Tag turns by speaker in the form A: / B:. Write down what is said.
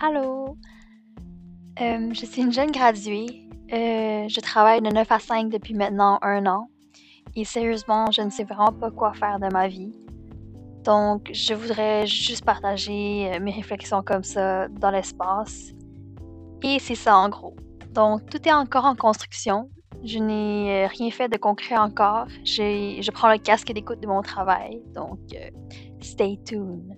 A: Allô? Euh, je suis une jeune graduée. Euh, je travaille de 9 à 5 depuis maintenant un an. Et sérieusement, je ne sais vraiment pas quoi faire de ma vie. Donc, je voudrais juste partager euh, mes réflexions comme ça dans l'espace. Et c'est ça en gros. Donc, tout est encore en construction. Je n'ai euh, rien fait de concret encore. Je prends le casque d'écoute de mon travail. Donc, euh, stay tuned.